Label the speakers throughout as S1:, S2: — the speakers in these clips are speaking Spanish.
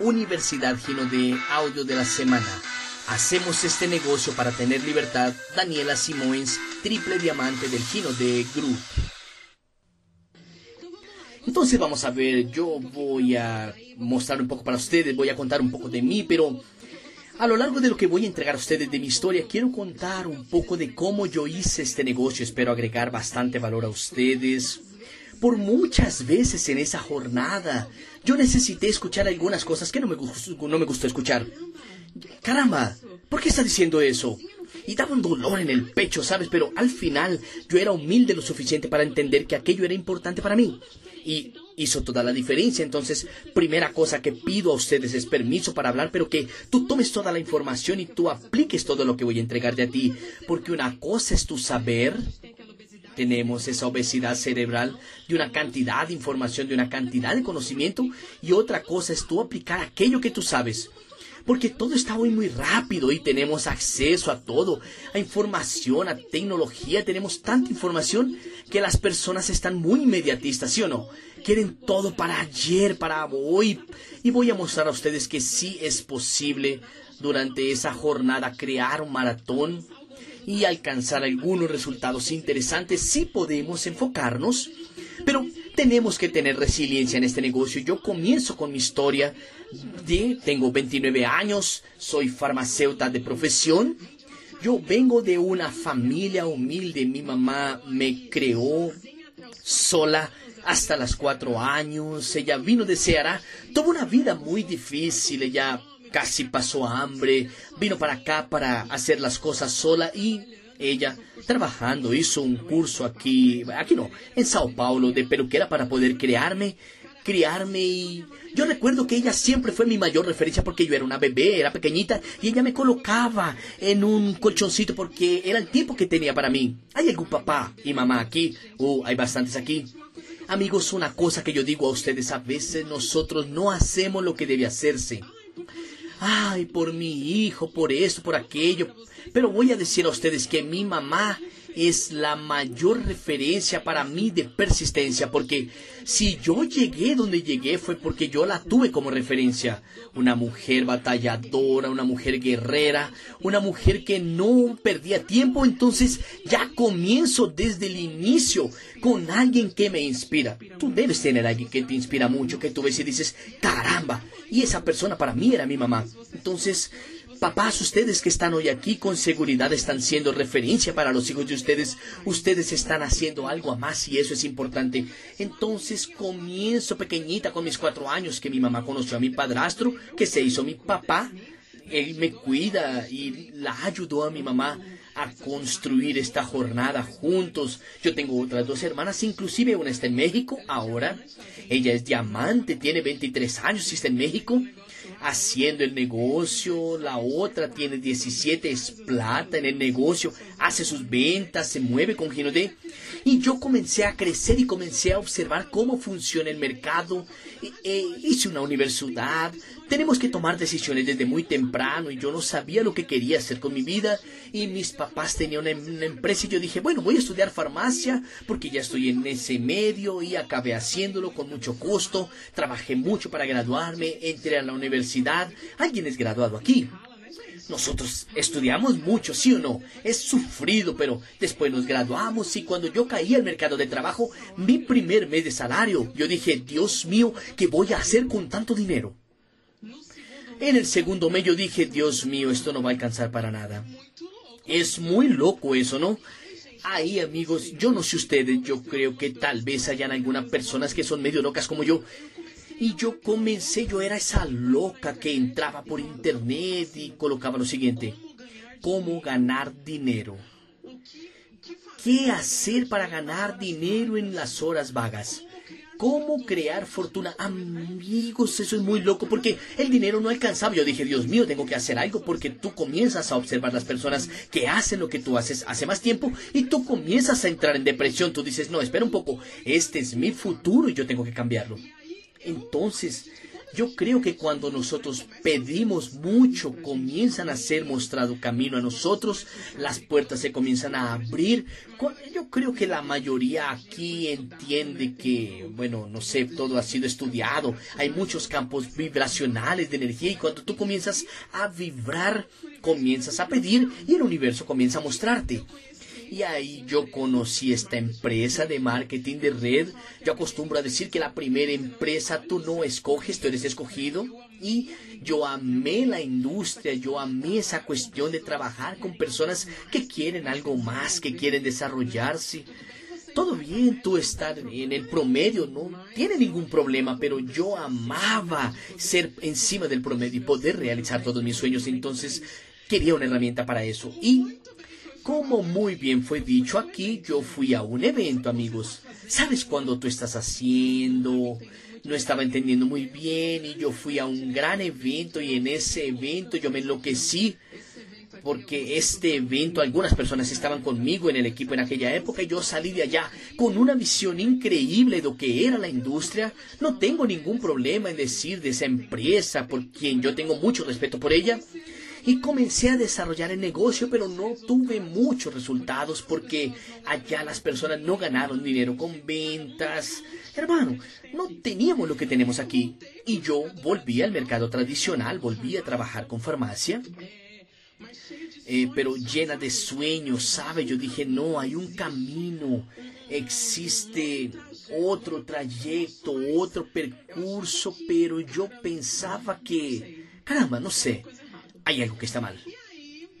S1: Universidad Gino de Audio de la Semana. Hacemos este negocio para tener libertad. Daniela Simões, triple diamante del Gino de Group. Entonces vamos a ver, yo voy a mostrar un poco para ustedes, voy a contar un poco de mí, pero a lo largo de lo que voy a entregar a ustedes de mi historia, quiero contar un poco de cómo yo hice este negocio. Espero agregar bastante valor a ustedes. Por muchas veces en esa jornada, yo necesité escuchar algunas cosas que no me, gustó, no me gustó escuchar. Caramba, ¿por qué está diciendo eso? Y daba un dolor en el pecho, ¿sabes? Pero al final yo era humilde lo suficiente para entender que aquello era importante para mí. Y hizo toda la diferencia. Entonces, primera cosa que pido a ustedes es permiso para hablar, pero que tú tomes toda la información y tú apliques todo lo que voy a entregarte a ti. Porque una cosa es tu saber. Tenemos esa obesidad cerebral de una cantidad de información, de una cantidad de conocimiento. Y otra cosa es tú aplicar aquello que tú sabes porque todo está hoy muy rápido y tenemos acceso a todo, a información, a tecnología, tenemos tanta información que las personas están muy inmediatistas, ¿sí o no? Quieren todo para ayer, para hoy. Y voy a mostrar a ustedes que sí es posible durante esa jornada crear un maratón y alcanzar algunos resultados interesantes. Sí podemos enfocarnos, pero tenemos que tener resiliencia en este negocio. Yo comienzo con mi historia tengo 29 años, soy farmacéutica de profesión. Yo vengo de una familia humilde. Mi mamá me creó sola hasta los cuatro años. Ella vino de Ceará. Tuvo una vida muy difícil. Ella casi pasó hambre. Vino para acá para hacer las cosas sola y ella trabajando hizo un curso aquí, aquí no, en Sao Paulo de peluquera para poder crearme criarme y yo recuerdo que ella siempre fue mi mayor referencia porque yo era una bebé, era pequeñita y ella me colocaba en un colchoncito porque era el tiempo que tenía para mí. ¿Hay algún papá y mamá aquí? Uh, hay bastantes aquí. Amigos, una cosa que yo digo a ustedes, a veces nosotros no hacemos lo que debe hacerse. Ay, por mi hijo, por esto, por aquello. Pero voy a decir a ustedes que mi mamá es la mayor referencia para mí de persistencia, porque si yo llegué donde llegué fue porque yo la tuve como referencia. Una mujer batalladora, una mujer guerrera, una mujer que no perdía tiempo, entonces ya comienzo desde el inicio con alguien que me inspira. Tú debes tener alguien que te inspira mucho, que tú ves y dices, caramba, y esa persona para mí era mi mamá. Entonces, Papás, ustedes que están hoy aquí con seguridad están siendo referencia para los hijos de ustedes. Ustedes están haciendo algo a más y eso es importante. Entonces comienzo pequeñita con mis cuatro años que mi mamá conoció a mi padrastro, que se hizo mi papá. Él me cuida y la ayudó a mi mamá a construir esta jornada juntos. Yo tengo otras dos hermanas, inclusive una está en México ahora. Ella es diamante, tiene 23 años y está en México haciendo el negocio, la otra tiene 17, es plata en el negocio, hace sus ventas, se mueve con Gino de... Y yo comencé a crecer y comencé a observar cómo funciona el mercado. E, hice una universidad. Tenemos que tomar decisiones desde muy temprano y yo no sabía lo que quería hacer con mi vida. Y mis papás tenían una, una empresa y yo dije, bueno, voy a estudiar farmacia porque ya estoy en ese medio y acabé haciéndolo con mucho costo. Trabajé mucho para graduarme, entré a la universidad. ¿Alguien es graduado aquí? Nosotros estudiamos mucho, ¿sí o no? Es sufrido, pero después nos graduamos y cuando yo caí al mercado de trabajo, mi primer mes de salario, yo dije, Dios mío, ¿qué voy a hacer con tanto dinero? En el segundo mes yo dije, Dios mío, esto no va a alcanzar para nada. Es muy loco eso, ¿no? Ahí, amigos, yo no sé ustedes, yo creo que tal vez hayan algunas personas que son medio locas como yo, y yo comencé, yo era esa loca que entraba por internet y colocaba lo siguiente, ¿cómo ganar dinero? ¿Qué hacer para ganar dinero en las horas vagas? ¿Cómo crear fortuna? Amigos, eso es muy loco porque el dinero no alcanzaba. Yo dije, Dios mío, tengo que hacer algo porque tú comienzas a observar las personas que hacen lo que tú haces hace más tiempo y tú comienzas a entrar en depresión. Tú dices, no, espera un poco, este es mi futuro y yo tengo que cambiarlo. Entonces, Yo creo que cuando nosotros pedimos mucho, comienzan a ser mostrado camino a nosotros, las puertas se comienzan a abrir. Yo creo que la mayoría aquí entiende que, bueno, no sé, todo ha sido estudiado. Hay muchos campos vibracionales de energía y cuando tú comienzas a vibrar, comienzas a pedir y el universo comienza a mostrarte. Y ahí yo conocí esta empresa de marketing de red. Yo acostumbro a decir que la primera empresa tú no escoges, tú eres escogido. Y yo amé la industria, yo amé esa cuestión de trabajar con personas que quieren algo más, que quieren desarrollarse. Todo bien tú estar en el promedio, no tiene ningún problema, pero yo amaba ser encima del promedio y poder realizar todos mis sueños. Entonces quería una herramienta para eso. Y como muy bien fue dicho aquí, yo fui a un evento, amigos. ¿Sabes cuando tú estás haciendo? No estaba entendiendo muy bien y yo fui a un gran evento y en ese evento yo me enloquecí porque este evento, algunas personas estaban conmigo en el equipo en aquella época y yo salí de allá con una visión increíble de lo que era la industria. No tengo ningún problema en decir de esa empresa por quien yo tengo mucho respeto por ella y comencé a desarrollar el negocio, pero no tuve muchos resultados porque allá las personas no ganaron dinero con ventas. Hermano, no teníamos lo que tenemos aquí. Y yo volví al mercado tradicional, volví a trabajar con farmacia. Eh, pero llena de sueños, ¿sabe? Yo dije, no, hay un camino, existe otro trayecto, otro percurso, pero yo pensaba que, caramba, no sé, hay algo que está mal.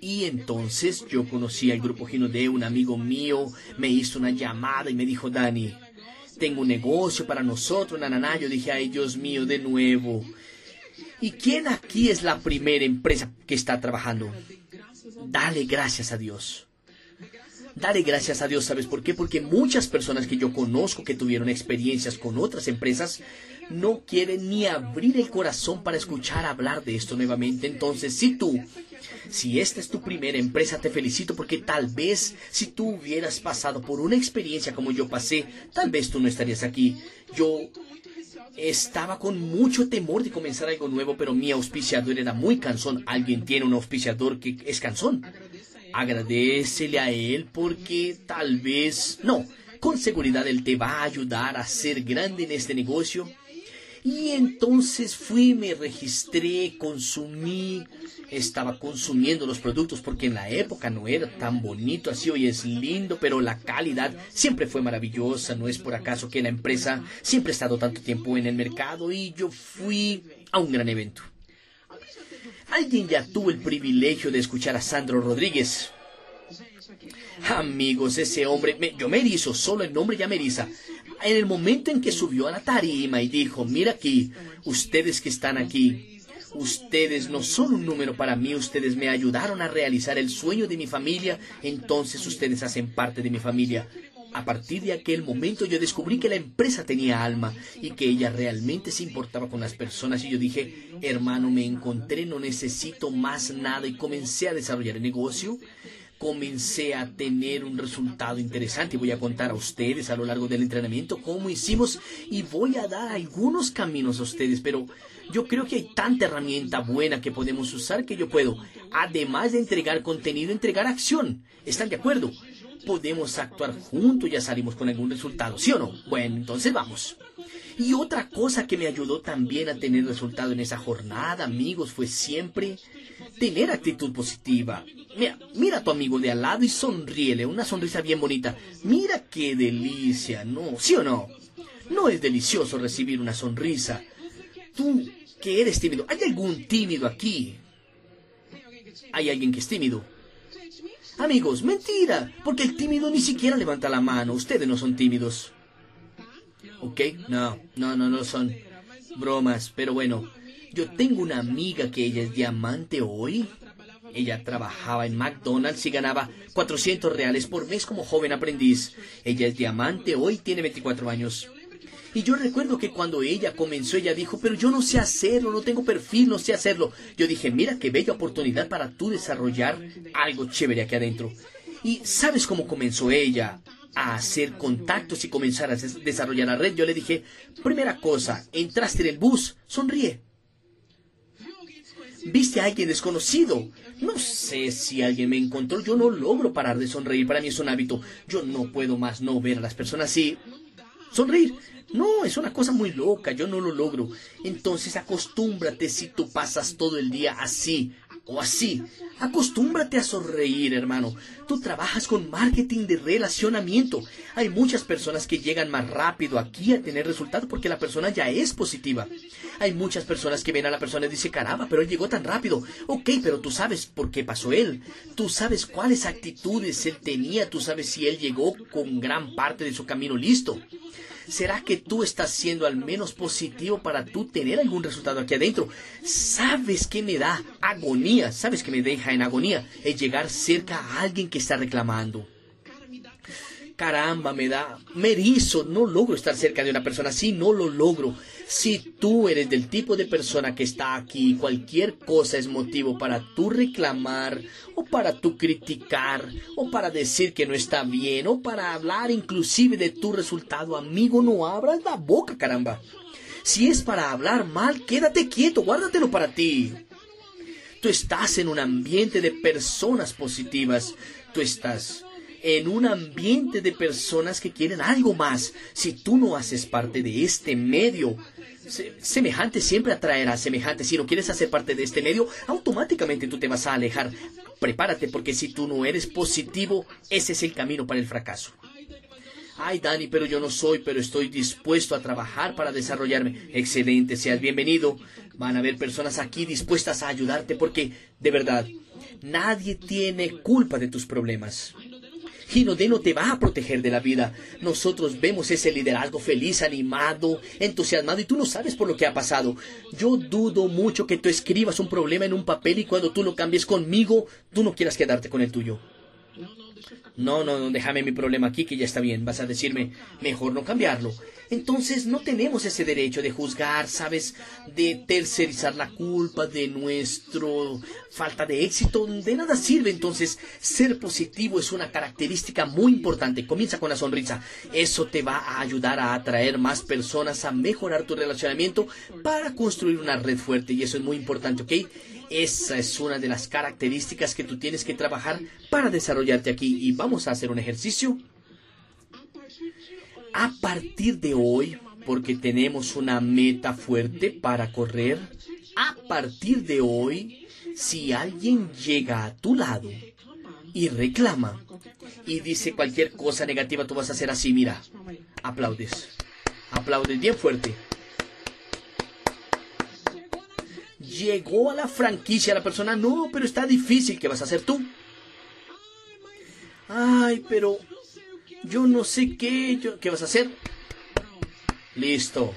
S1: Y entonces yo conocí al grupo de un amigo mío, me hizo una llamada y me dijo, Dani, tengo un negocio para nosotros, nananá. Yo dije, ay Dios mío, de nuevo. ¿Y quién aquí es la primera empresa que está trabajando? Dale gracias a Dios. Dale gracias a Dios, ¿sabes por qué? Porque muchas personas que yo conozco que tuvieron experiencias con otras empresas no quieren ni abrir el corazón para escuchar hablar de esto nuevamente. Entonces, si tú, si esta es tu primera empresa, te felicito porque tal vez si tú hubieras pasado por una experiencia como yo pasé, tal vez tú no estarías aquí. Yo estaba con mucho temor de comenzar algo nuevo, pero mi auspiciador era muy cansón. Alguien tiene un auspiciador que es cansón. Agradecele a él porque tal vez, no, con seguridad él te va a ayudar a ser grande en este negocio y entonces fui, me registré, consumí, estaba consumiendo los productos porque en la época no era tan bonito así, hoy es lindo, pero la calidad siempre fue maravillosa, no es por acaso que la empresa siempre ha estado tanto tiempo en el mercado y yo fui a un gran evento. Alguien ya tuvo el privilegio de escuchar a Sandro Rodríguez. Amigos, ese hombre, yo me erizo, solo el nombre ya me en el momento en que subió a la tarima y dijo, mira aquí, ustedes que están aquí, ustedes no son un número para mí, ustedes me ayudaron a realizar el sueño de mi familia, entonces ustedes hacen parte de mi familia. A partir de aquel momento yo descubrí que la empresa tenía alma y que ella realmente se importaba con las personas y yo dije, hermano, me encontré, no necesito más nada y comencé a desarrollar el negocio comencé a tener un resultado interesante. Voy a contar a ustedes a lo largo del entrenamiento cómo hicimos y voy a dar algunos caminos a ustedes, pero yo creo que hay tanta herramienta buena que podemos usar que yo puedo, además de entregar contenido, entregar acción. ¿Están de acuerdo? Podemos actuar juntos, ya salimos con algún resultado, ¿sí o no? Bueno, entonces vamos. Y otra cosa que me ayudó también a tener resultado en esa jornada, amigos, fue siempre tener actitud positiva. Mira, mira a tu amigo de al lado y sonríele, una sonrisa bien bonita. Mira qué delicia, ¿no? ¿Sí o no? No es delicioso recibir una sonrisa. Tú, que eres tímido, ¿hay algún tímido aquí? ¿Hay alguien que es tímido? Amigos, mentira, porque el tímido ni siquiera levanta la mano. Ustedes no son tímidos. ¿Ok? No, no, no, no son bromas, pero bueno. Yo tengo una amiga que ella es diamante hoy. Ella trabajaba en McDonald's y ganaba 400 reales por mes como joven aprendiz. Ella es diamante hoy, tiene 24 años. Y yo recuerdo que cuando ella comenzó, ella dijo, pero yo no sé hacerlo, no tengo perfil, no sé hacerlo. Yo dije, mira qué bella oportunidad para tú desarrollar algo chévere aquí adentro. ¿Y sabes cómo comenzó ella? A hacer contactos y comenzar a desarrollar la red, yo le dije, primera cosa, entraste en el bus, sonríe. Viste a alguien desconocido. No sé si alguien me encontró, yo no logro parar de sonreír, para mí es un hábito. Yo no puedo más no ver a las personas así. Sonreír. No, es una cosa muy loca, yo no lo logro. Entonces acostúmbrate si tú pasas todo el día así, o así. Acostúmbrate a sonreír, hermano. Tú trabajas con marketing de relacionamiento. Hay muchas personas que llegan más rápido aquí a tener resultados porque la persona ya es positiva. Hay muchas personas que ven a la persona y dicen, caramba, pero él llegó tan rápido. Ok, pero tú sabes por qué pasó él. Tú sabes cuáles actitudes él tenía. Tú sabes si él llegó con gran parte de su camino listo. ¿Será que tú estás siendo al menos positivo para tú tener algún resultado aquí adentro? ¿Sabes qué me da agonía? ¿Sabes qué me deja en agonía? Es llegar cerca a alguien que está reclamando caramba, me da, me no logro estar cerca de una persona así, no lo logro. Si tú eres del tipo de persona que está aquí, cualquier cosa es motivo para tú reclamar, o para tú criticar, o para decir que no está bien, o para hablar inclusive de tu resultado, amigo, no abras la boca, caramba. Si es para hablar mal, quédate quieto, guárdatelo para ti. Tú estás en un ambiente de personas positivas. Tú estás en un ambiente de personas que quieren algo más. Si tú no haces parte de este medio, semejante siempre atraerá semejante. Si no quieres hacer parte de este medio, automáticamente tú te vas a alejar. Prepárate porque si tú no eres positivo, ese es el camino para el fracaso. Ay, Dani, pero yo no soy, pero estoy dispuesto a trabajar para desarrollarme. Excelente, seas bienvenido. Van a haber personas aquí dispuestas a ayudarte porque, de verdad, nadie tiene culpa de tus problemas. Ginodé no te va a proteger de la vida. Nosotros vemos ese liderazgo feliz, animado, entusiasmado y tú no sabes por lo que ha pasado. Yo dudo mucho que tú escribas un problema en un papel y cuando tú lo cambies conmigo, tú no quieras quedarte con el tuyo. No, no, no, déjame mi problema aquí que ya está bien. Vas a decirme, mejor no cambiarlo. Entonces no tenemos ese derecho de juzgar, ¿sabes? De tercerizar la culpa de nuestro falta de éxito. De nada sirve. Entonces, ser positivo es una característica muy importante. Comienza con la sonrisa. Eso te va a ayudar a atraer más personas, a mejorar tu relacionamiento para construir una red fuerte. Y eso es muy importante, ¿ok? Esa es una de las características que tú tienes que trabajar para desarrollarte aquí. Y vamos a hacer un ejercicio a partir de hoy, porque tenemos una meta fuerte para correr, a partir de hoy, si alguien llega a tu lado y reclama y dice cualquier cosa negativa, tú vas a hacer así, mira, aplaudes, aplaudes bien fuerte. Llegó a la franquicia la persona, no, pero está difícil, ¿qué vas a hacer tú? Ay, pero yo no sé qué, ¿qué vas a hacer? Listo.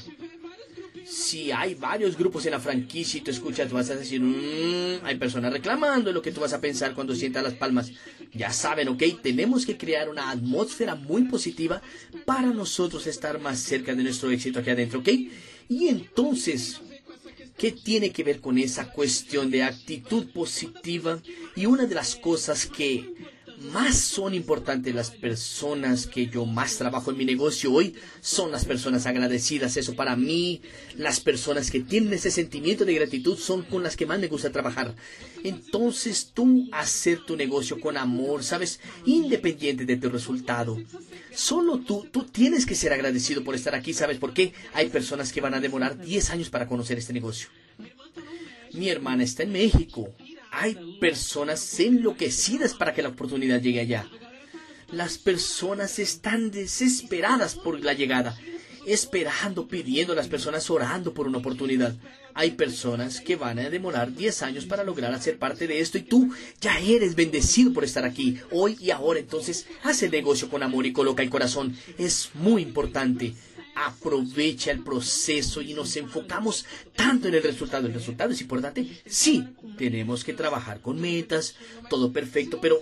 S1: Si hay varios grupos en la franquicia y tú escuchas, vas a decir, mmm, hay personas reclamando lo que tú vas a pensar cuando sientas las palmas. Ya saben, ¿ok? Tenemos que crear una atmósfera muy positiva para nosotros estar más cerca de nuestro éxito aquí adentro, ¿ok? Y entonces, ¿qué tiene que ver con esa cuestión de actitud positiva? Y una de las cosas que más son importantes las personas que yo más trabajo en mi negocio hoy son las personas agradecidas. Eso para mí, las personas que tienen ese sentimiento de gratitud son con las que más me gusta trabajar. Entonces tú hacer tu negocio con amor, sabes, independiente de tu resultado. Solo tú, tú tienes que ser agradecido por estar aquí. ¿Sabes por qué? Hay personas que van a demorar 10 años para conocer este negocio. Mi hermana está en México hay personas enloquecidas para que la oportunidad llegue allá. Las personas están desesperadas por la llegada, esperando, pidiendo a las personas, orando por una oportunidad. Hay personas que van a demorar 10 años para lograr hacer parte de esto y tú ya eres bendecido por estar aquí, hoy y ahora. Entonces, haz el negocio con amor y coloca el corazón. Es muy importante aprovecha el proceso y nos enfocamos tanto en el resultado. ¿El resultado es importante? Sí, tenemos que trabajar con metas, todo perfecto, pero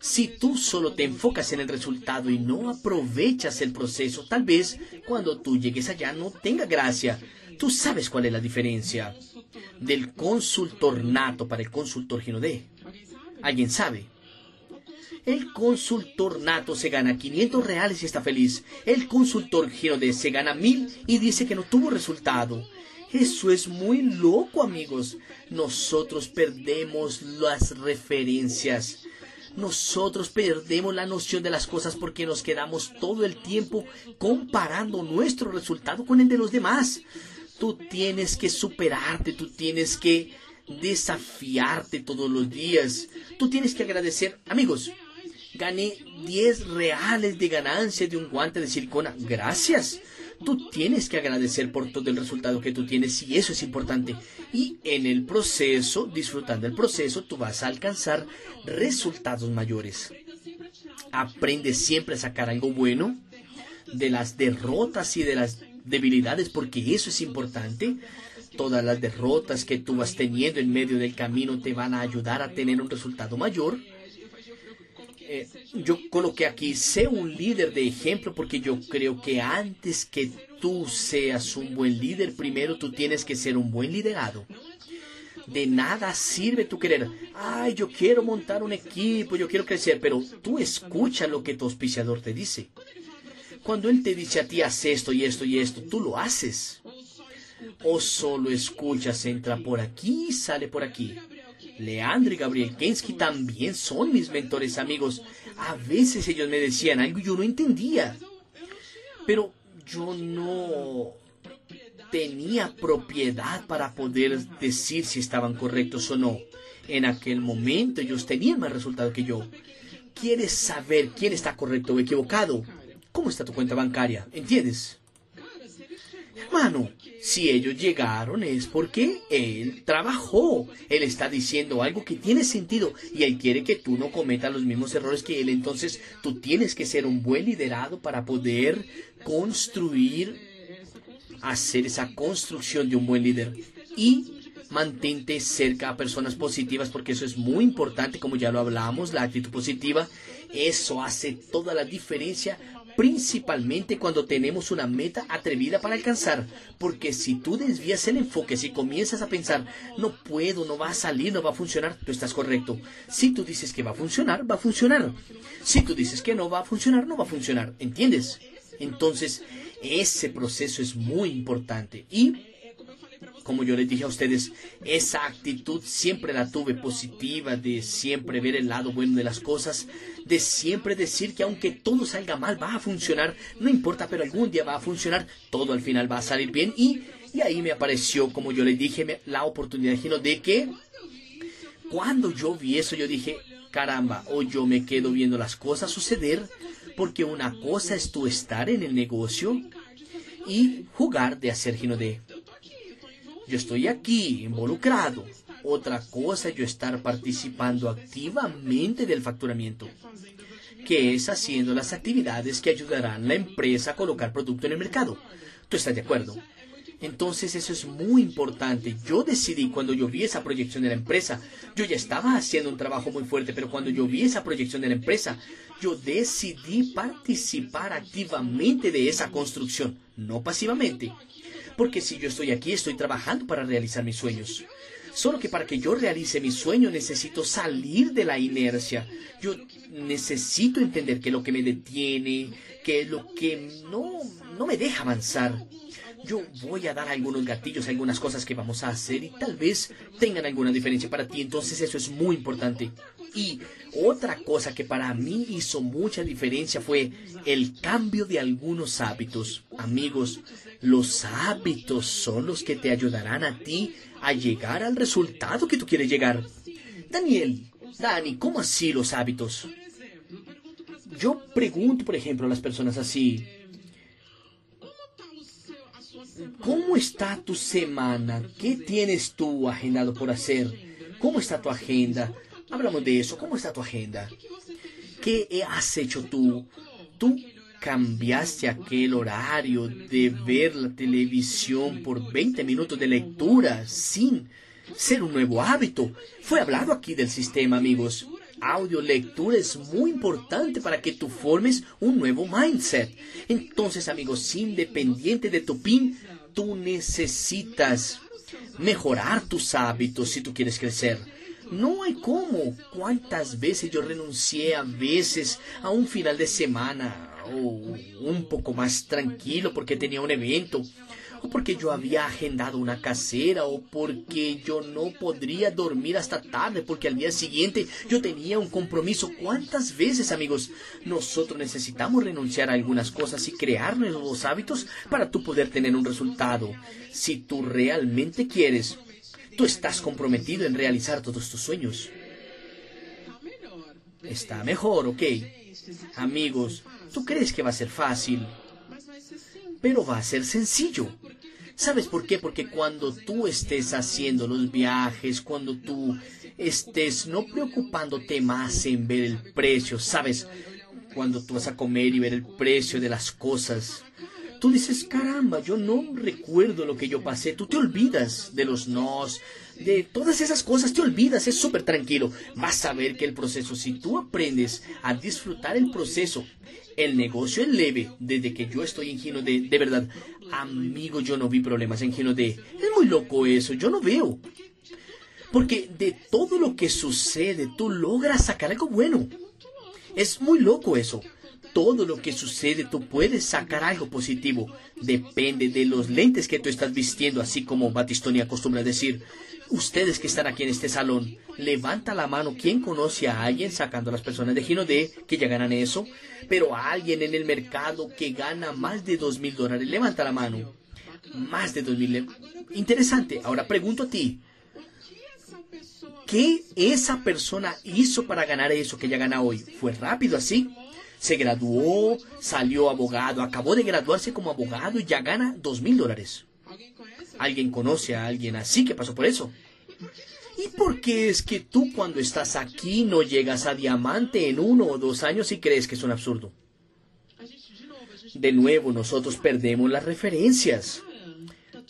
S1: si tú solo te enfocas en el resultado y no aprovechas el proceso, tal vez cuando tú llegues allá no tenga gracia. Tú sabes cuál es la diferencia del consultor nato para el consultor Ginodé. ¿Alguien sabe? El consultor nato se gana 500 reales y está feliz. El consultor giro de se gana 1000 y dice que no tuvo resultado. Eso es muy loco, amigos. Nosotros perdemos las referencias. Nosotros perdemos la noción de las cosas porque nos quedamos todo el tiempo comparando nuestro resultado con el de los demás. Tú tienes que superarte, tú tienes que desafiarte todos los días. Tú tienes que agradecer, amigos. Gané 10 reales de ganancia de un guante de silicona. Gracias tú tienes que agradecer por todo el resultado que tú tienes y eso es importante. Y en el proceso, disfrutando el proceso, tú vas a alcanzar resultados mayores. Aprende siempre a sacar algo bueno de las derrotas y de las debilidades porque eso es importante. Todas las derrotas que tú vas teniendo en medio del camino te van a ayudar a tener un resultado mayor eh, yo coloqué aquí, sé un líder de ejemplo porque yo creo que antes que tú seas un buen líder, primero tú tienes que ser un buen liderado. De nada sirve tu querer, ay, yo quiero montar un equipo, yo quiero crecer, pero tú escucha lo que tu auspiciador te dice. Cuando él te dice a ti, haz esto y esto y esto, tú lo haces. O solo escuchas, entra por aquí y sale por aquí. Leandro y Gabriel Kensky también son mis mentores amigos. A veces ellos me decían algo y yo no entendía. Pero yo no tenía propiedad para poder decir si estaban correctos o no. En aquel momento ellos tenían más resultado que yo. ¿Quieres saber quién está correcto o equivocado? ¿Cómo está tu cuenta bancaria? ¿Entiendes? Hermano, si ellos llegaron es porque Él trabajó. Él está diciendo algo que tiene sentido y Él quiere que tú no cometas los mismos errores que Él. Entonces tú tienes que ser un buen liderado para poder construir, hacer esa construcción de un buen líder. Y mantente cerca a personas positivas porque eso es muy importante, como ya lo hablamos, la actitud positiva. Eso hace toda la diferencia principalmente cuando tenemos una meta atrevida para alcanzar, porque si tú desvías el enfoque, si comienzas a pensar, no puedo, no va a salir, no va a funcionar, tú estás correcto. Si tú dices que va a funcionar, va a funcionar. Si tú dices que no va a funcionar, no va a funcionar, ¿entiendes? Entonces, ese proceso es muy importante y como yo les dije a ustedes, esa actitud siempre la tuve positiva, de siempre ver el lado bueno de las cosas, de siempre decir que aunque todo salga mal, va a funcionar, no importa, pero algún día va a funcionar, todo al final va a salir bien. Y, y ahí me apareció, como yo les dije, la oportunidad de que cuando yo vi eso, yo dije, caramba, o yo me quedo viendo las cosas suceder, porque una cosa es tú estar en el negocio y jugar de hacer Gino de yo estoy aquí involucrado. Otra cosa yo estar participando activamente del facturamiento, que es haciendo las actividades que ayudarán a la empresa a colocar producto en el mercado. ¿Tú estás de acuerdo? Entonces eso es muy importante. Yo decidí cuando yo vi esa proyección de la empresa, yo ya estaba haciendo un trabajo muy fuerte, pero cuando yo vi esa proyección de la empresa, yo decidí participar activamente de esa construcción, no pasivamente. Porque si yo estoy aquí, estoy trabajando para realizar mis sueños. Solo que para que yo realice mi sueño necesito salir de la inercia. Yo necesito entender qué es lo que me detiene, qué es lo que no, no me deja avanzar. Yo voy a dar algunos gatillos, algunas cosas que vamos a hacer y tal vez tengan alguna diferencia para ti. Entonces eso es muy importante. Y otra cosa que para mí hizo mucha diferencia fue el cambio de algunos hábitos. Amigos, los hábitos son los que te ayudarán a ti a llegar al resultado que tú quieres llegar. Daniel, Dani, ¿cómo así los hábitos? Yo pregunto, por ejemplo, a las personas así, ¿cómo está tu semana? ¿Qué tienes tú agendado por hacer? ¿Cómo está tu agenda? Hablamos de eso. ¿Cómo está tu agenda? ¿Qué has hecho tú? Tú cambiaste aquel horario de ver la televisión por 20 minutos de lectura sin ser un nuevo hábito. Fue hablado aquí del sistema, amigos. Audio lectura es muy importante para que tú formes un nuevo mindset. Entonces, amigos, independiente de tu PIN, tú necesitas mejorar tus hábitos si tú quieres crecer. No hay cómo. ¿Cuántas veces yo renuncié a veces a un final de semana o un poco más tranquilo porque tenía un evento? o porque yo había agendado una casera, o porque yo no podría dormir hasta tarde, porque al día siguiente yo tenía un compromiso. ¿Cuántas veces, amigos, nosotros necesitamos renunciar a algunas cosas y crear nuevos hábitos para tú poder tener un resultado? Si tú realmente quieres, tú estás comprometido en realizar todos tus sueños. Está mejor, ok. Amigos, tú crees que va a ser fácil, pero va a ser sencillo. ¿Sabes por qué? Porque cuando tú estés haciendo los viajes, cuando tú estés no preocupándote más en ver el precio, ¿sabes? Cuando tú vas a comer y ver el precio de las cosas, tú dices, caramba, yo no recuerdo lo que yo pasé, tú te olvidas de los nos, de todas esas cosas, te olvidas, es súper tranquilo. Vas a ver que el proceso, si tú aprendes a disfrutar el proceso, el negocio es leve desde que yo estoy en Gino de, de verdad. Amigo, yo no vi problemas en Gino de. Es muy loco eso, yo no veo. Porque de todo lo que sucede, tú logras sacar algo bueno. Es muy loco eso. Todo lo que sucede, tú puedes sacar algo positivo. Depende de los lentes que tú estás vistiendo, así como Batistoni acostumbra decir. Ustedes que están aquí en este salón, levanta la mano. ¿Quién conoce a alguien sacando a las personas de Gino D que ya ganan eso? Pero a alguien en el mercado que gana más de dos mil dólares, levanta la mano. Más de dos mil. Interesante. Ahora pregunto a ti. ¿Qué esa persona hizo para ganar eso que ya gana hoy? ¿Fue rápido así? Se graduó, salió abogado, acabó de graduarse como abogado y ya gana dos mil dólares. ¿Alguien conoce a alguien así que pasó por eso? ¿Y por qué es que tú cuando estás aquí no llegas a diamante en uno o dos años y crees que es un absurdo? De nuevo, nosotros perdemos las referencias.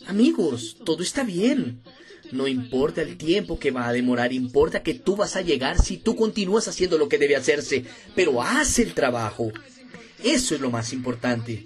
S1: Amigos, todo está bien. No importa el tiempo que va a demorar, importa que tú vas a llegar si tú continúas haciendo lo que debe hacerse, pero haz el trabajo. Eso es lo más importante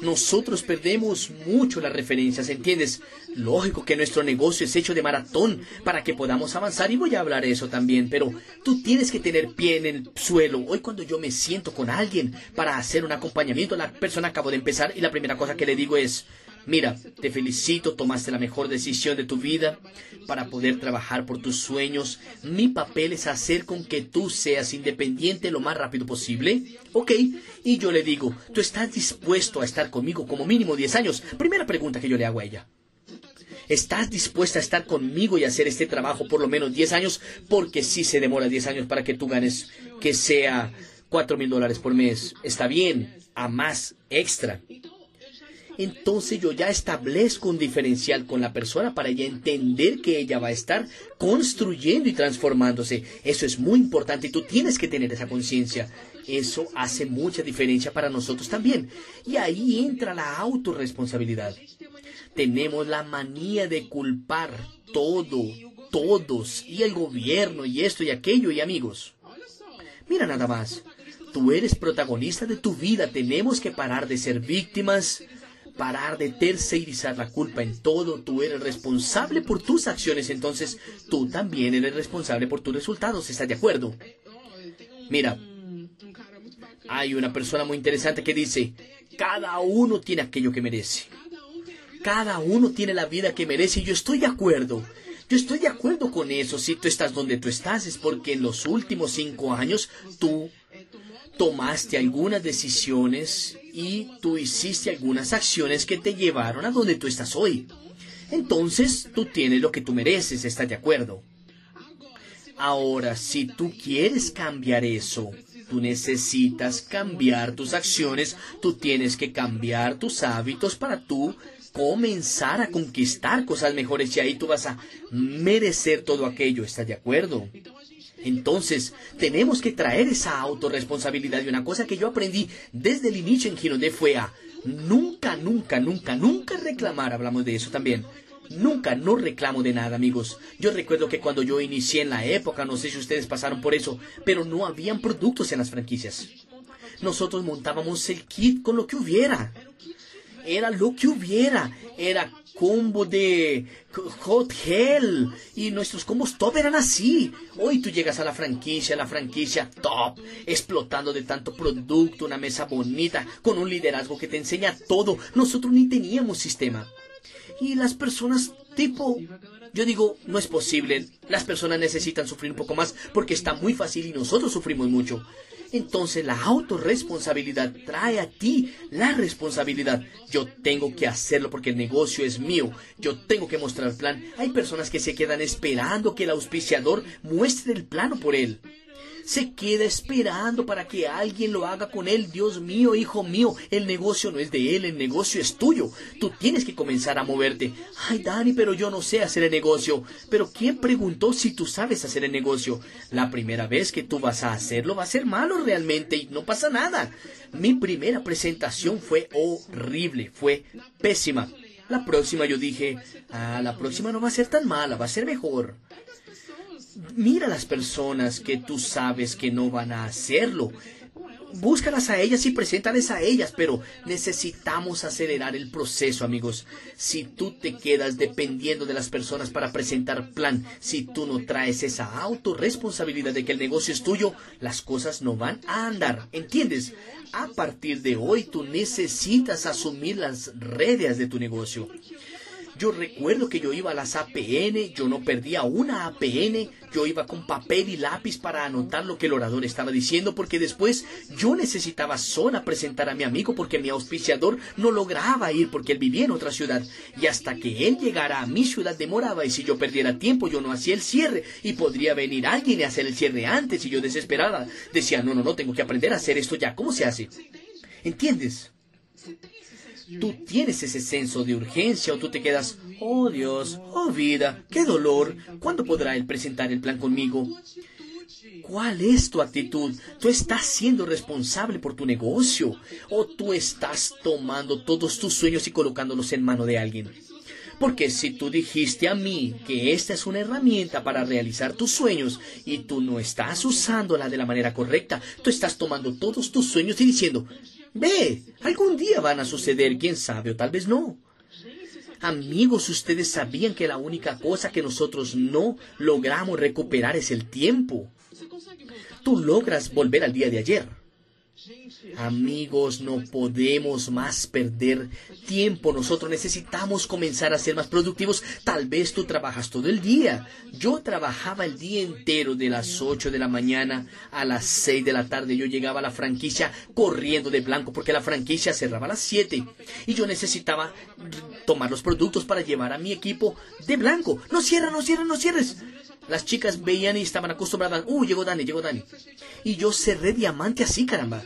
S1: nosotros perdemos mucho las referencias, ¿entiendes? Lógico que nuestro negocio es hecho de maratón para que podamos avanzar y voy a hablar de eso también, pero tú tienes que tener pie en el suelo. Hoy cuando yo me siento con alguien para hacer un acompañamiento, la persona acabó de empezar y la primera cosa que le digo es, Mira, te felicito, tomaste la mejor decisión de tu vida para poder trabajar por tus sueños. Mi papel es hacer con que tú seas independiente lo más rápido posible. ¿Ok? Y yo le digo, ¿tú estás dispuesto a estar conmigo como mínimo 10 años? Primera pregunta que yo le hago a ella. ¿Estás dispuesta a estar conmigo y hacer este trabajo por lo menos 10 años? Porque si se demora 10 años para que tú ganes que sea 4 mil dólares por mes. Está bien, a más extra entonces yo ya establezco un diferencial con la persona para ella entender que ella va a estar construyendo y transformándose. Eso es muy importante y tú tienes que tener esa conciencia. Eso hace mucha diferencia para nosotros también. Y ahí entra la autorresponsabilidad. Tenemos la manía de culpar todo, todos, y el gobierno, y esto y aquello, y amigos. Mira nada más. Tú eres protagonista de tu vida. Tenemos que parar de ser víctimas parar de tercerizar la culpa en todo. Tú eres responsable por tus acciones, entonces tú también eres responsable por tus resultados. ¿Estás de acuerdo? Mira, hay una persona muy interesante que dice, cada uno tiene aquello que merece. Cada uno tiene la vida que merece y yo estoy de acuerdo. Yo estoy de acuerdo con eso. Si tú estás donde tú estás es porque en los últimos cinco años tú tomaste algunas decisiones y tú hiciste algunas acciones que te llevaron a donde tú estás hoy. Entonces tú tienes lo que tú mereces, ¿estás de acuerdo? Ahora, si tú quieres cambiar eso, tú necesitas cambiar tus acciones, tú tienes que cambiar tus hábitos para tú comenzar a conquistar cosas mejores y ahí tú vas a merecer todo aquello, ¿estás de acuerdo? Entonces, tenemos que traer esa autorresponsabilidad. Y una cosa que yo aprendí desde el inicio en Girondé fue a nunca, nunca, nunca, nunca reclamar. Hablamos de eso también. Nunca, no reclamo de nada, amigos. Yo recuerdo que cuando yo inicié en la época, no sé si ustedes pasaron por eso, pero no habían productos en las franquicias. Nosotros montábamos el kit con lo que hubiera. Era lo que hubiera. Era combo de Hot Hell. Y nuestros combos top eran así. Hoy tú llegas a la franquicia, la franquicia top, explotando de tanto producto, una mesa bonita, con un liderazgo que te enseña todo. Nosotros ni teníamos sistema. Y las personas tipo yo digo, no es posible. Las personas necesitan sufrir un poco más porque está muy fácil y nosotros sufrimos mucho. Entonces la autorresponsabilidad trae a ti la responsabilidad. Yo tengo que hacerlo porque el negocio es mío. Yo tengo que mostrar el plan. Hay personas que se quedan esperando que el auspiciador muestre el plano por él se queda esperando para que alguien lo haga con él. Dios mío, hijo mío, el negocio no es de él, el negocio es tuyo. Tú tienes que comenzar a moverte. Ay, Dani, pero yo no sé hacer el negocio. Pero ¿quién preguntó si tú sabes hacer el negocio? La primera vez que tú vas a hacerlo va a ser malo realmente y no pasa nada. Mi primera presentación fue horrible, fue pésima. La próxima yo dije, ah, la próxima no va a ser tan mala, va a ser mejor. Mira las personas que tú sabes que no van a hacerlo. Búscalas a ellas y preséntales a ellas, pero necesitamos acelerar el proceso, amigos. Si tú te quedas dependiendo de las personas para presentar plan, si tú no traes esa autorresponsabilidad de que el negocio es tuyo, las cosas no van a andar. ¿Entiendes? A partir de hoy tú necesitas asumir las redes de tu negocio. Yo recuerdo que yo iba a las APN, yo no perdía una APN, yo iba con papel y lápiz para anotar lo que el orador estaba diciendo, porque después yo necesitaba sola presentar a mi amigo porque mi auspiciador no lograba ir porque él vivía en otra ciudad. Y hasta que él llegara a mi ciudad demoraba y si yo perdiera tiempo yo no hacía el cierre y podría venir alguien y hacer el cierre antes y yo desesperada decía, no, no, no, tengo que aprender a hacer esto ya. ¿Cómo se hace? ¿Entiendes? Tú tienes ese senso de urgencia o tú te quedas, oh Dios, oh vida, qué dolor, ¿cuándo podrá Él presentar el plan conmigo? ¿Cuál es tu actitud? ¿Tú estás siendo responsable por tu negocio? ¿O tú estás tomando todos tus sueños y colocándolos en mano de alguien? Porque si tú dijiste a mí que esta es una herramienta para realizar tus sueños y tú no estás usándola de la manera correcta, tú estás tomando todos tus sueños y diciendo, Ve, algún día van a suceder, quién sabe, o tal vez no. Amigos, ustedes sabían que la única cosa que nosotros no logramos recuperar es el tiempo. Tú logras volver al día de ayer Amigos, no podemos más perder tiempo. Nosotros necesitamos comenzar a ser más productivos. Tal vez tú trabajas todo el día. Yo trabajaba el día entero de las 8 de la mañana a las 6 de la tarde. Yo llegaba a la franquicia corriendo de blanco porque la franquicia cerraba a las 7. Y yo necesitaba tomar los productos para llevar a mi equipo de blanco. No cierra, no cierra, no cierres. Las chicas veían y estaban acostumbradas. Uh, llegó Dani, llegó Dani. Y yo cerré diamante así, caramba.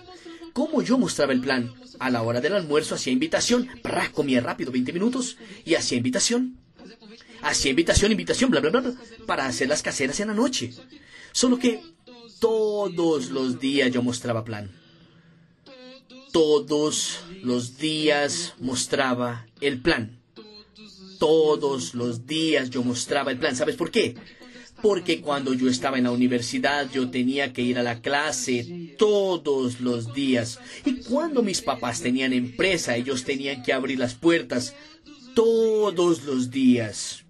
S1: ¿Cómo yo mostraba el plan? A la hora del almuerzo hacía invitación. Comía rápido 20 minutos y hacía invitación. Hacía invitación, invitación, bla, bla, bla, bla, para hacer las caseras en la noche. Solo que todos los días yo mostraba plan. Todos los días mostraba el plan. Todos los días yo mostraba el plan. ¿Sabes por qué? Porque cuando yo estaba en la universidad yo tenía que ir a la clase todos los días. Y cuando mis papás tenían empresa, ellos tenían que abrir las puertas todos los días.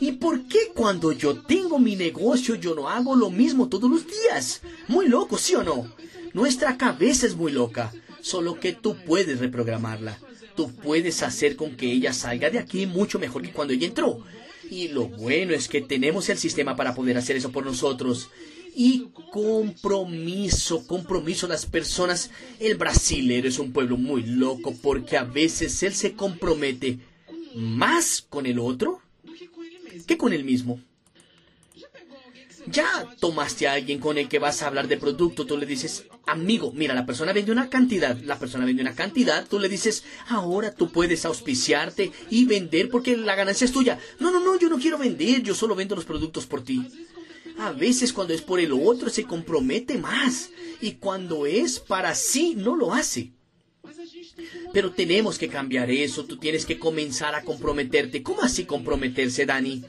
S1: ¿Y por qué cuando yo tengo mi negocio yo no hago lo mismo todos los días? Muy loco, ¿sí o no? Nuestra cabeza es muy loca, solo que tú puedes reprogramarla. Tú puedes hacer con que ella salga de aquí mucho mejor que cuando ella entró. Y lo bueno es que tenemos el sistema para poder hacer eso por nosotros. Y compromiso, compromiso las personas. El brasilero es un pueblo muy loco porque a veces él se compromete más con el otro que con él mismo. Ya tomaste a alguien con el que vas a hablar de producto, tú le dices, amigo, mira, la persona vende una cantidad, la persona vende una cantidad, tú le dices, ahora tú puedes auspiciarte y vender porque la ganancia es tuya. No, no, no, yo no quiero vender, yo solo vendo los productos por ti. A veces cuando es por el otro se compromete más y cuando es para sí no lo hace. Pero tenemos que cambiar eso, tú tienes que comenzar a comprometerte. ¿Cómo así comprometerse, Dani?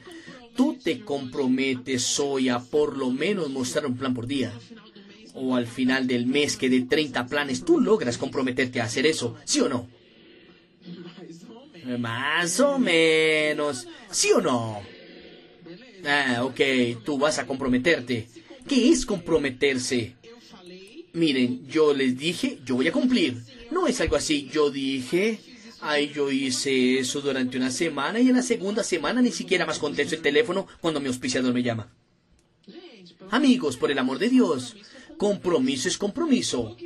S1: Tú te comprometes hoy a por lo menos mostrar un plan por día, o al final del mes que de 30 planes tú logras comprometerte a hacer eso, ¿sí o no? Más o menos. ¿Sí o no? Ah, ok, tú vas a comprometerte. ¿Qué es comprometerse? Miren, yo les dije, yo voy a cumplir. No es algo así, yo dije, ay, yo hice eso durante una semana y en la segunda semana ni siquiera más contesto el teléfono cuando mi auspiciador me llama. Amigos, por el amor de Dios, compromiso es compromiso.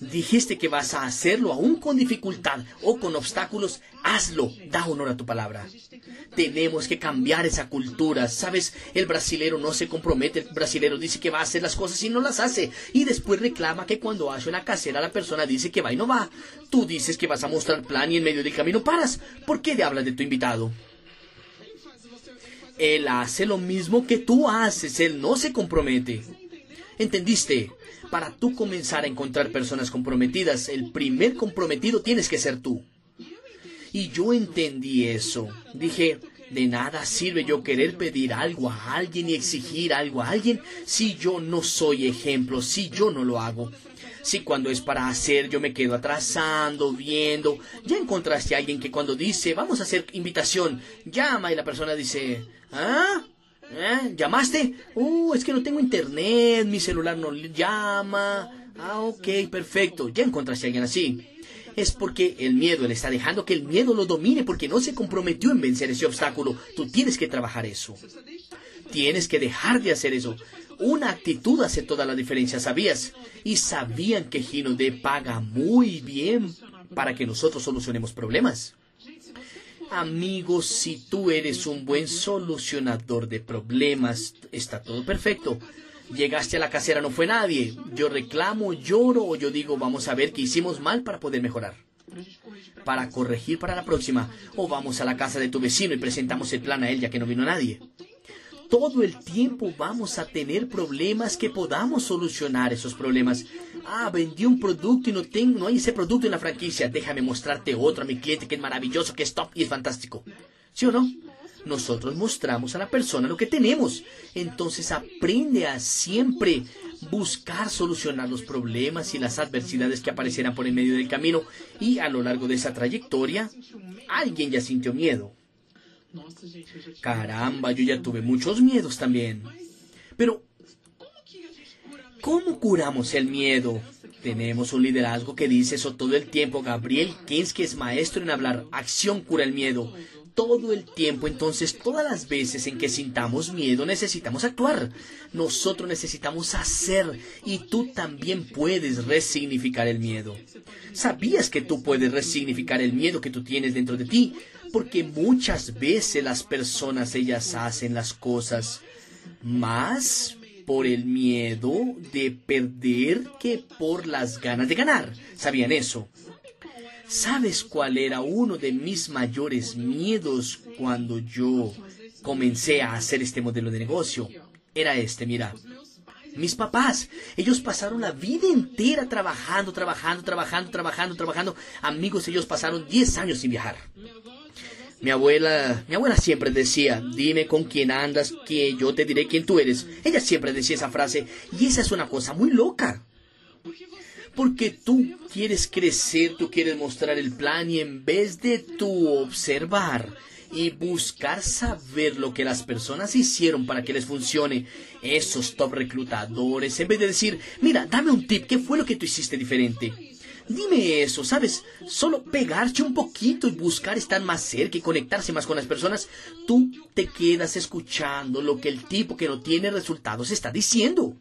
S1: Dijiste que vas a hacerlo aún con dificultad o con obstáculos, hazlo, da honor a tu palabra. Tenemos que cambiar esa cultura. Sabes, el brasilero no se compromete, el brasilero dice que va a hacer las cosas y no las hace. Y después reclama que cuando hace una casera la persona dice que va y no va. Tú dices que vas a mostrar plan y en medio del camino paras. ¿Por qué le hablas de tu invitado? Él hace lo mismo que tú haces, él no se compromete. ¿Entendiste? Para tú comenzar a encontrar personas comprometidas, el primer comprometido tienes que ser tú. Y yo entendí eso. Dije, de nada sirve yo querer pedir algo a alguien y exigir algo a alguien si yo no soy ejemplo, si yo no lo hago. Si cuando es para hacer yo me quedo atrasando, viendo. Ya encontraste a alguien que cuando dice, vamos a hacer invitación, llama y la persona dice, ¿ah? ¿Eh? ¿Llamaste? Uh, es que no tengo internet, mi celular no llama. Ah, ok, perfecto. Ya encontraste a alguien así. Es porque el miedo, le está dejando que el miedo lo domine porque no se comprometió en vencer ese obstáculo. Tú tienes que trabajar eso. Tienes que dejar de hacer eso. Una actitud hace toda la diferencia, ¿sabías? Y sabían que Gino de paga muy bien para que nosotros solucionemos problemas. Amigos, si tú eres un buen solucionador de problemas, está todo perfecto. Llegaste a la casera, no fue nadie. Yo reclamo, lloro o yo digo, vamos a ver qué hicimos mal para poder mejorar. Para corregir para la próxima. O vamos a la casa de tu vecino y presentamos el plan a él ya que no vino nadie todo el tiempo vamos a tener problemas que podamos solucionar esos problemas. Ah, vendí un producto y no tengo, no hay ese producto en la franquicia. Déjame mostrarte otro a mi cliente que es maravilloso, que es top y es fantástico. ¿Sí o no? Nosotros mostramos a la persona lo que tenemos. Entonces aprende a siempre buscar solucionar los problemas y las adversidades que aparecerán por el medio del camino. Y a lo largo de esa trayectoria, alguien ya sintió miedo. Caramba, yo ya tuve muchos miedos también. Pero, ¿cómo curamos el miedo? Tenemos un liderazgo que dice eso todo el tiempo. Gabriel Kinski es maestro en hablar. Acción cura el miedo. Todo el tiempo, entonces, todas las veces en que sintamos miedo, necesitamos actuar. Nosotros necesitamos hacer y tú también puedes resignificar el miedo. ¿Sabías que tú puedes resignificar el miedo que tú tienes dentro de ti? Porque muchas veces las personas ellas hacen las cosas más por el miedo de perder que por las ganas de ganar. ¿Sabían eso? ¿Sabes cuál era uno de mis mayores miedos cuando yo comencé a hacer este modelo de negocio? Era este, mira. Mis papás, ellos pasaron la vida entera trabajando, trabajando, trabajando, trabajando, trabajando. Amigos, ellos pasaron 10 años sin viajar. Mi abuela, mi abuela siempre decía, dime con quién andas, que yo te diré quién tú eres. Ella siempre decía esa frase y esa es una cosa muy loca. Porque tú quieres crecer, tú quieres mostrar el plan y en vez de tú observar y buscar saber lo que las personas hicieron para que les funcione, esos top reclutadores, en vez de decir, mira, dame un tip, ¿qué fue lo que tú hiciste diferente? Dime eso, ¿sabes? Solo pegarse un poquito y buscar estar más cerca y conectarse más con las personas. Tú te quedas escuchando lo que el tipo que no tiene resultados está diciendo.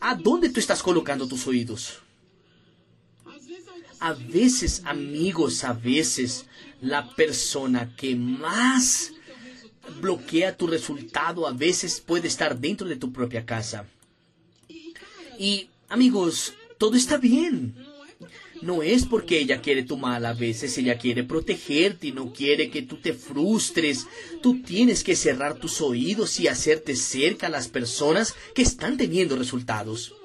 S1: ¿A dónde tú estás colocando tus oídos? A veces, amigos, a veces la persona que más bloquea tu resultado a veces puede estar dentro de tu propia casa. Y, amigos, todo está bien. No es porque ella quiere tu mal, a veces ella quiere protegerte y no quiere que tú te frustres. Tú tienes que cerrar tus oídos y hacerte cerca a las personas que están teniendo resultados.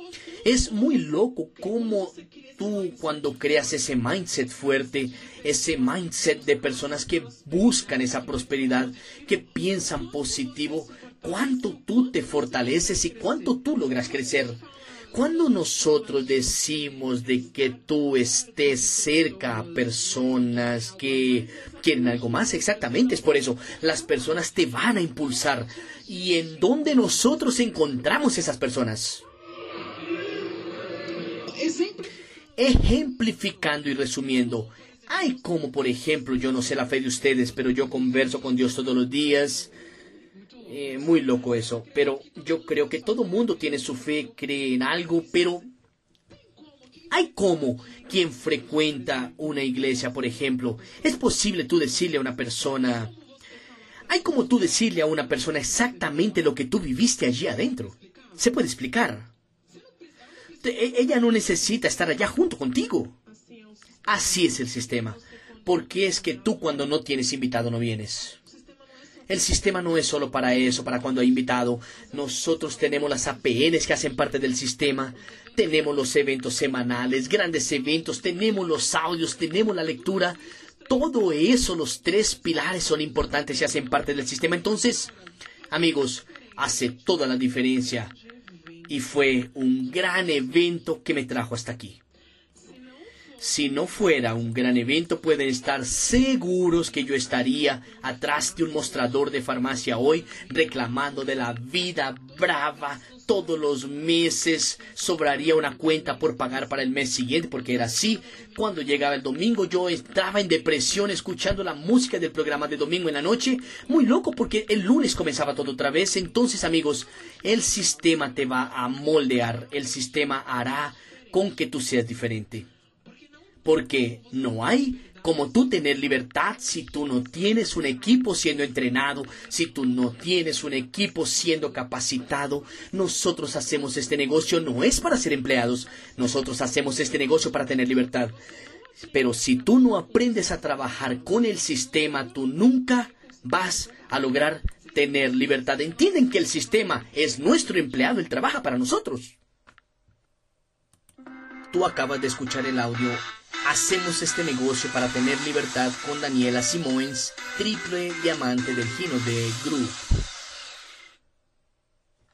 S1: Es muy loco cómo tú cuando creas ese mindset fuerte, ese mindset de personas que buscan esa prosperidad, que piensan positivo, cuánto tú te fortaleces y cuánto tú logras crecer. Cuando nosotros decimos de que tú estés cerca a personas que quieren algo más, exactamente es por eso, las personas te van a impulsar. ¿Y en dónde nosotros encontramos esas personas? Ejemplificando y resumiendo, hay como por ejemplo, yo no sé la fe de ustedes, pero yo converso con Dios todos los días, eh, muy loco eso, pero yo creo que todo mundo tiene su fe, cree en algo, pero hay como quien frecuenta una iglesia, por ejemplo. Es posible tú decirle a una persona, hay como tú decirle a una persona exactamente lo que tú viviste allí adentro. Se puede explicar. E, ella no necesita estar allá junto contigo. Así es el sistema. Porque es que tú cuando no tienes invitado no vienes. El sistema no es solo para eso, para cuando hay invitado. Nosotros tenemos las APNs que hacen parte del sistema. Tenemos los eventos semanales, grandes eventos, tenemos los audios, tenemos la lectura. Todo eso, los tres pilares son importantes y hacen parte del sistema. Entonces, amigos, hace toda la diferencia. Y fue un gran evento que me trajo hasta aquí. Si no fuera un gran evento, pueden estar seguros que yo estaría atrás de un mostrador de farmacia hoy reclamando de la vida brava todos los meses. Sobraría una cuenta por pagar para el mes siguiente porque era así. Cuando llegaba el domingo yo estaba en depresión escuchando la música del programa de domingo en la noche. Muy loco porque el lunes comenzaba todo otra vez. Entonces amigos, el sistema te va a moldear. El sistema hará con que tú seas diferente porque no hay como tú tener libertad si tú no tienes un equipo siendo entrenado, si tú no tienes un equipo siendo capacitado. Nosotros hacemos este negocio no es para ser empleados, nosotros hacemos este negocio para tener libertad. Pero si tú no aprendes a trabajar con el sistema, tú nunca vas a lograr tener libertad. Entienden que el sistema es nuestro empleado, él trabaja para nosotros. Tú acabas de escuchar el audio Hacemos este negocio para tener libertad con Daniela Simons, triple diamante del Gino de Group.